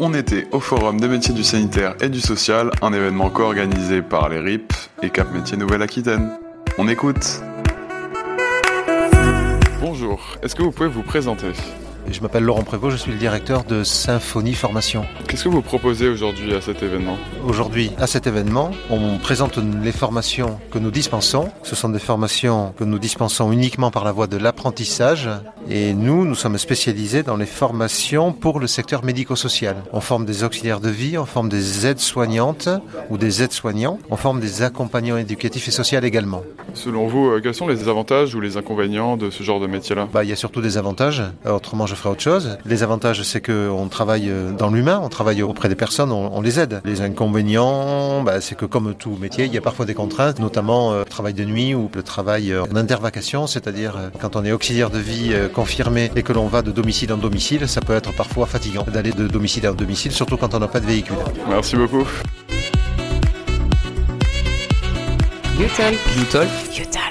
on était au Forum des métiers du sanitaire et du social, un événement co-organisé par les RIP et Cap Métiers Nouvelle-Aquitaine. On écoute Bonjour, est-ce que vous pouvez vous présenter? Je m'appelle Laurent Prévost, je suis le directeur de Symphonie Formation. Qu'est-ce que vous proposez aujourd'hui à cet événement? Aujourd'hui, à cet événement, on présente les formations que nous dispensons. Ce sont des formations que nous dispensons uniquement par la voie de l'apprentissage. Et nous, nous sommes spécialisés dans les formations pour le secteur médico-social. On forme des auxiliaires de vie, on forme des aides-soignantes ou des aides-soignants, on forme des accompagnants éducatifs et sociaux également. Selon vous, euh, quels sont les avantages ou les inconvénients de ce genre de métier-là? Bah, Il y a surtout des avantages, autrement je autre chose. Les avantages, c'est qu'on travaille euh, dans l'humain, on travaille auprès des personnes, on, les aide. Les inconvénients, bah, c'est que comme tout métier, il y a parfois des contraintes, notamment euh, le travail de nuit ou le travail en intervacation, c'est-à-dire quand on est auxiliaire de vie confirmé et que l'on va de domicile en domicile, ça peut être parfois fatigant d'aller de domicile en domicile, surtout quand on n'a pas de véhicule. Merci beaucoup. You talk. You talk. You talk.